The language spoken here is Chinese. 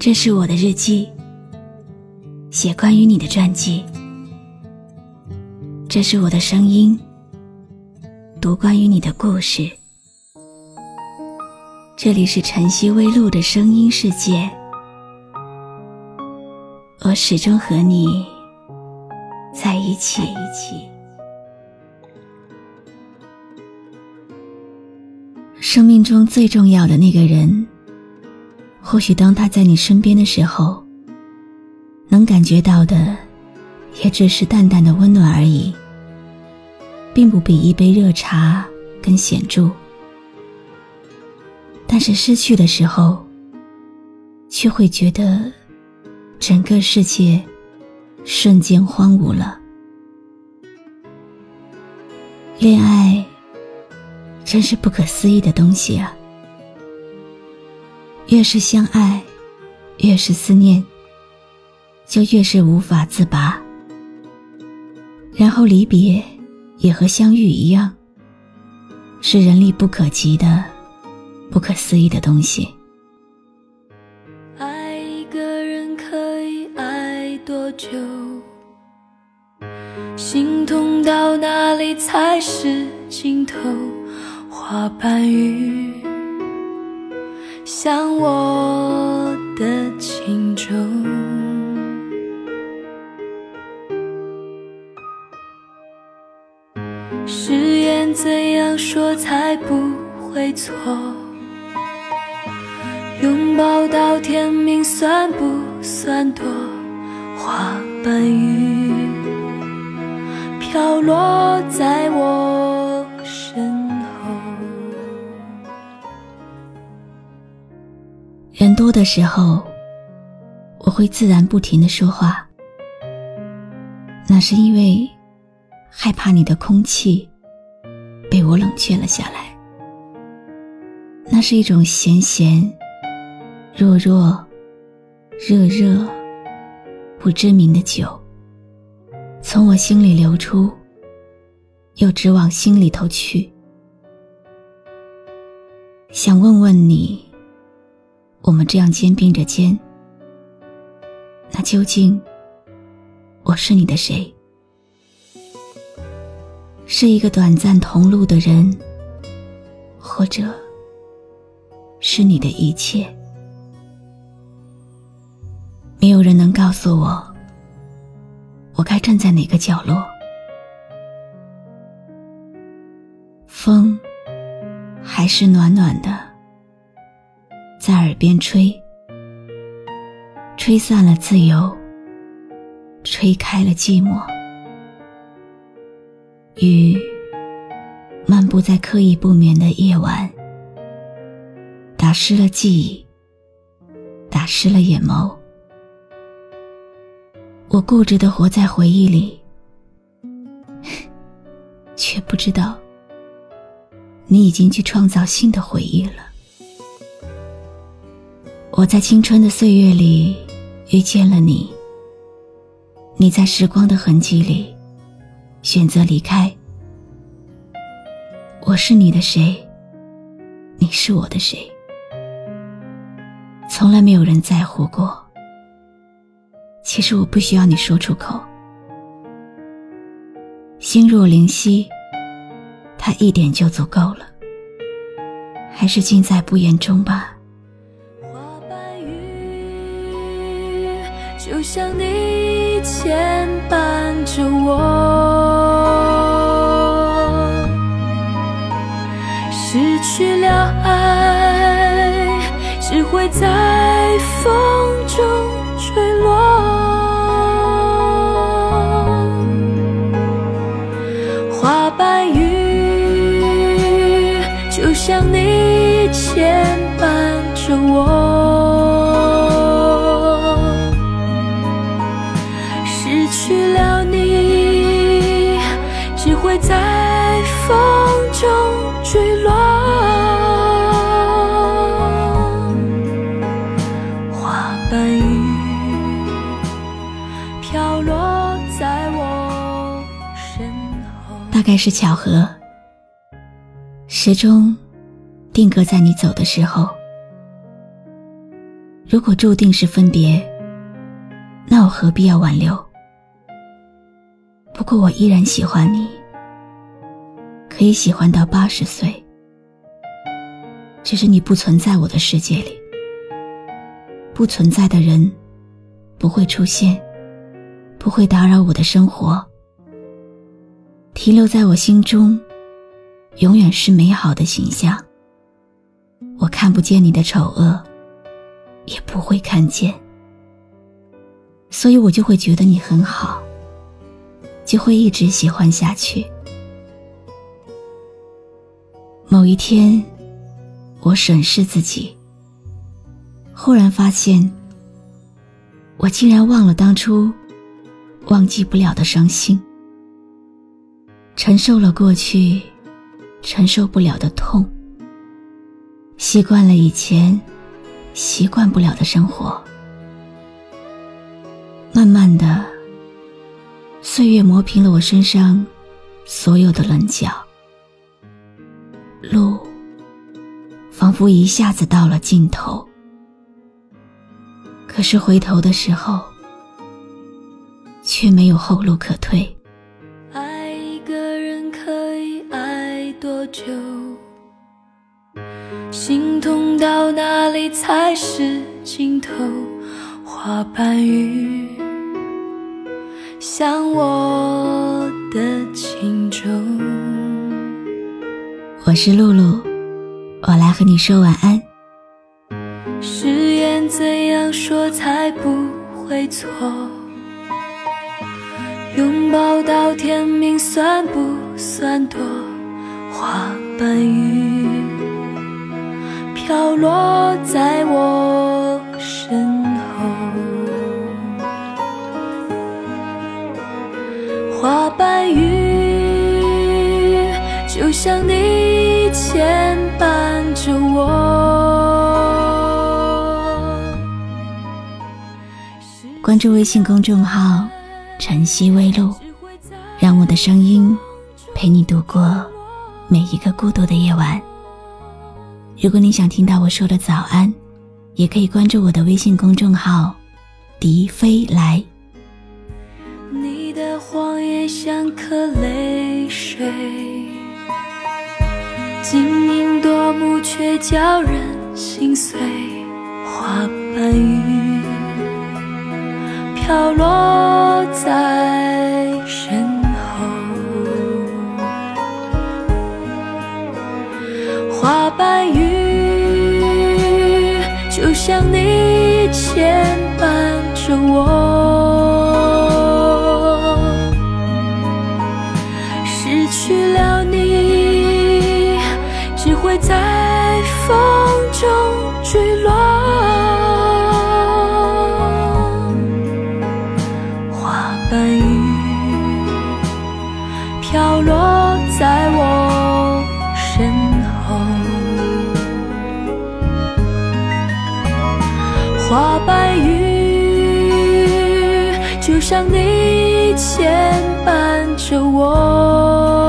这是我的日记，写关于你的传记。这是我的声音，读关于你的故事。这里是晨曦微露的声音世界，我始终和你在一起。生命中最重要的那个人。或许当他在你身边的时候，能感觉到的，也只是淡淡的温暖而已，并不比一杯热茶更显著。但是失去的时候，却会觉得整个世界瞬间荒芜了。恋爱真是不可思议的东西啊！越是相爱，越是思念，就越是无法自拔。然后离别，也和相遇一样，是人力不可及的、不可思议的东西。爱一个人可以爱多久？心痛到哪里才是尽头？花瓣雨。像我的轻舟，誓言怎样说才不会错？拥抱到天明算不算多？花瓣雨飘落在我多的时候，我会自然不停的说话，那是因为害怕你的空气被我冷却了下来。那是一种咸咸、弱弱、热热、不知名的酒，从我心里流出，又直往心里头去。想问问你。我们这样肩并着肩，那究竟我是你的谁？是一个短暂同路的人，或者是你的一切？没有人能告诉我，我该站在哪个角落？风还是暖暖的。在耳边吹，吹散了自由，吹开了寂寞。雨漫步在刻意不眠的夜晚，打湿了记忆，打湿了眼眸。我固执的活在回忆里，却不知道，你已经去创造新的回忆了。我在青春的岁月里遇见了你，你在时光的痕迹里选择离开。我是你的谁？你是我的谁？从来没有人在乎过。其实我不需要你说出口。心若灵犀，它一点就足够了。还是尽在不言中吧。像你牵绊着我，失去了爱，只会在风中坠落。花瓣雨，就像你牵绊着我。是巧合，时钟定格在你走的时候，如果注定是分别，那我何必要挽留？不过我依然喜欢你，可以喜欢到八十岁。只是你不存在我的世界里，不存在的人不会出现，不会打扰我的生活。停留在我心中，永远是美好的形象。我看不见你的丑恶，也不会看见，所以我就会觉得你很好，就会一直喜欢下去。某一天。我审视自己，忽然发现，我竟然忘了当初忘记不了的伤心，承受了过去承受不了的痛，习惯了以前习惯不了的生活，慢慢的，岁月磨平了我身上所有的棱角，路。仿佛一下子到了尽头，可是回头的时候，却没有后路可退。多久？心痛到哪里才是尽头？花瓣雨，像我的情舟。我是露露。我来和你说晚安。誓言怎样说才不会错？拥抱到天明算不算多？花瓣雨飘落在我身后，花瓣雨就像你牵绊。着我。关注微信公众号“晨曦微露”，让我的声音陪你度过每一个孤独的夜晚。如果你想听到我说的早安，也可以关注我的微信公众号“笛飞来”。你的谎言像颗泪水。晶莹夺目，却叫人心碎。花瓣雨飘落在白云就像你牵绊着我。花白雨就像你牵绊着我。